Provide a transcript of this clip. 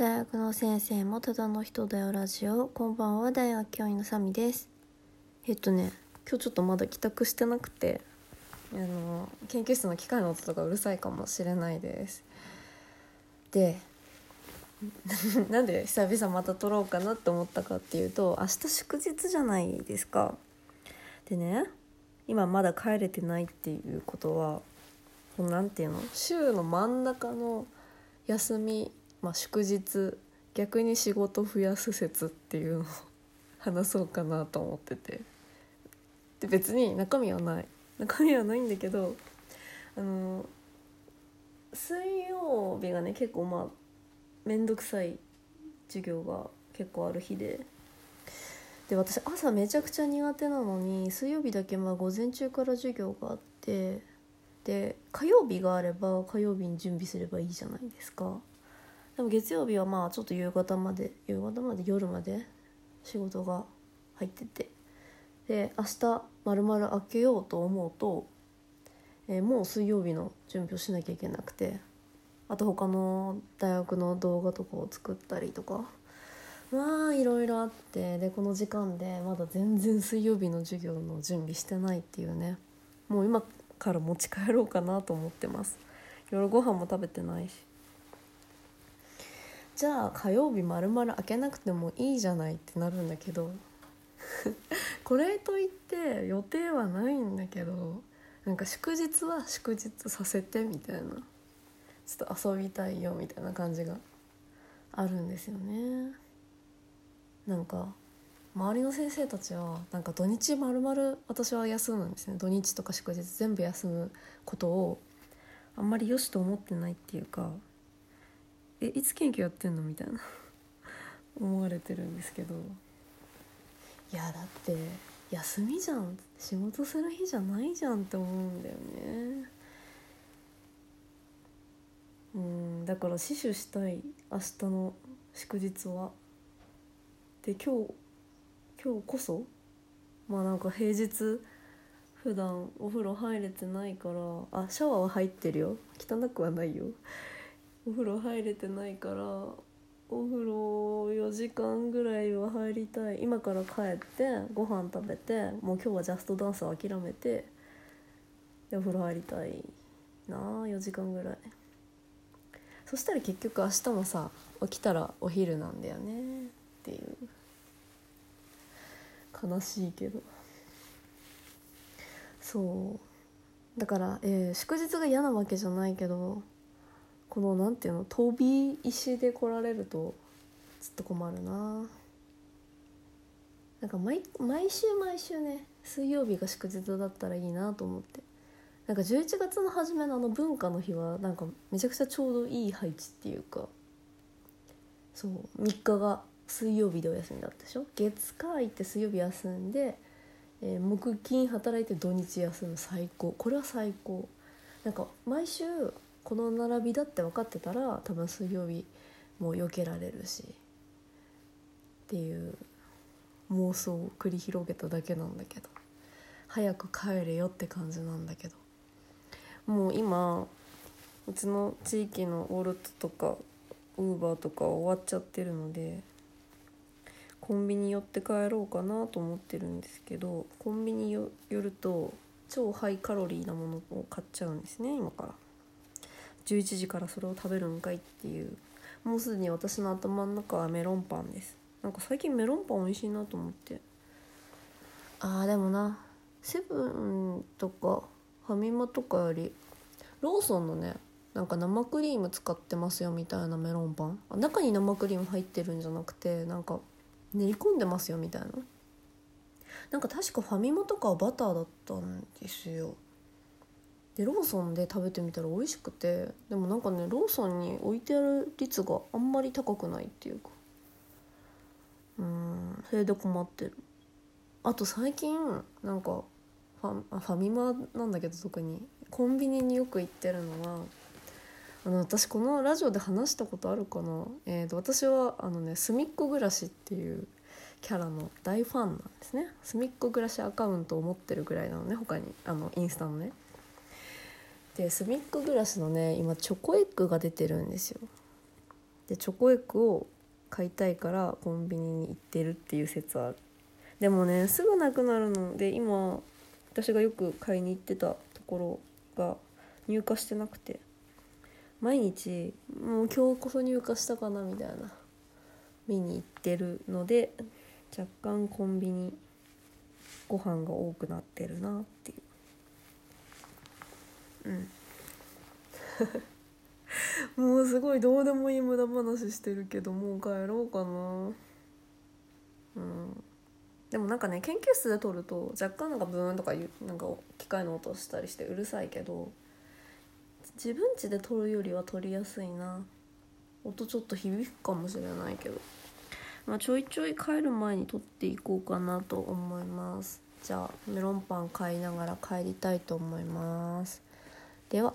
大学の先生もただの人だよラジオ。こんばんは大学教員のサミです。えっとね今日ちょっとまだ帰宅してなくてあの研究室の機械の音とかうるさいかもしれないです。で なんで久々また撮ろうかなって思ったかっていうと明日祝日じゃないですか。でね今まだ帰れてないっていうことはこのなんていうの？週の真ん中の休みまあ、祝日逆に仕事増やす説っていうのを 話そうかなと思ってて。で別に中身はない。中身はないんだけどあの水曜日がね結構まあ面倒くさい授業が結構ある日で。で私朝めちゃくちゃ苦手なのに水曜日だけまあ午前中から授業があってで火曜日があれば火曜日に準備すればいいじゃないですか。でも月曜日はまあちょっと夕方まで夕方まで夜まで仕事が入ってて。で明日まるまる開けようと思うと、えー、もう水曜日の準備をしなきゃいけなくて。あと他の大学の動画とかを作ったりとか。まあいろいろあってでこの時間でまだ全然水曜日の授業の準備してないっていうね。もう今から持ち帰ろうかなと思ってます。夜ご飯も食べてないし。じゃあ火曜日まるまる開けなくてもいいじゃないってなるんだけど。これといって予定はないんだけど。なんか祝日は祝日させてみたいな。ちょっと遊びたいよみたいな感じが。あるんですよね。なんか周りの先生たちはなんか土日まるまる私は休むんですね。土日とか祝日全部休むことをあんまり良しと思ってないっていうか。えいつ研究やってんの？みたいな思われてるんですけど。いやだって休みじゃん。仕事する日じゃないじゃんって思うんだよね。うんだから死守したい明日の祝日は。で今日今日こそ？まあなんか平日普段お風呂入れてないから。あシャワーは入ってるよ。汚くはないよ。お風呂入れてないからお風呂4時間ぐらいは入りたい。今から帰ってご飯食べてもう今日はジャストダンスを諦めてお風呂入りたいなあ4時間ぐらい。そしたら結局明日もさ起きたらお昼なんだよねっていう。悲しいけど。そう。だから、えー、祝日が嫌なわけじゃないけどこのなんていうの飛び石で来られるとちょっと困るな。なんか毎毎週毎週ね水曜日が祝日だったらいいなと思って。なんか11月の初めのあの文化の日はなんかめちゃくちゃちょうどいい配置っていうか。そう3日が水曜日でお休みだったでしょ。月火行って水曜日休んで、えー、木金働いて土日休む最高。これは最高。なんか毎週この並びだって分かってたら多分水曜日も避けられるしっていう妄想を繰り広げただけなんだけど早く帰れよって感じなんだけどもう今うちの地域のオールトとかウーバーとか終わっちゃってるのでコンビニ寄って帰ろうかなと思ってるんですけどコンビニ寄ると超ハイカロリーなものを買っちゃうんですね今から。11時からそれを食べるんかいっていう。もうすでに私の頭の中はメロンパンです。なんか最近メロンパン美味しいなと思って。あーでもなセブンとかファミマとかよりローソンのねなんか生クリーム使ってますよみたいなメロンパン。中に生クリーム入ってるんじゃなくてなんか練り込んでますよみたいな。なんか確かファミマとかはバターだったんですよ。でローソンで食べてみたら美味しくてでもなんかねローソンに置いてある率があんまり高くないっていうか。うんそれで困ってる。あと最近なんかファファミマなんだけど特に。コンビニによく行ってるのはあの私このラジオで話したことあるかな、えーと、私はあのね「すみっこ暮らし」っていうキャラの大ファンなんですね。すみっこ暮らしアカウントを持ってるぐらいなのね他にあのインスタのね。でスミックグラスのね今チョコエッグが出てるんですよ。でチョコエッグを買いたいからコンビニに行ってるっていう説ある。でもねすぐなくなるの。で今私がよく買いに行ってたところが入荷してなくて。毎日もう今日こそ入荷したかなみたいな。見に行ってるので若干コンビニご飯が多くなってるなっていう。うん。もうすごいどうでもいい無駄話してるけどもう帰ろうかな。うん。でもなんかね研究室で撮ると若干なんかブーンとかいうなんか機械の音したりしてうるさいけど自分家で撮るよりは撮りやすいな。音ちょっと響くかもしれないけど、まあ、ちょいちょい帰る前に撮っていこうかなと思います。じゃあメロンパン買いながら帰りたいと思います。では。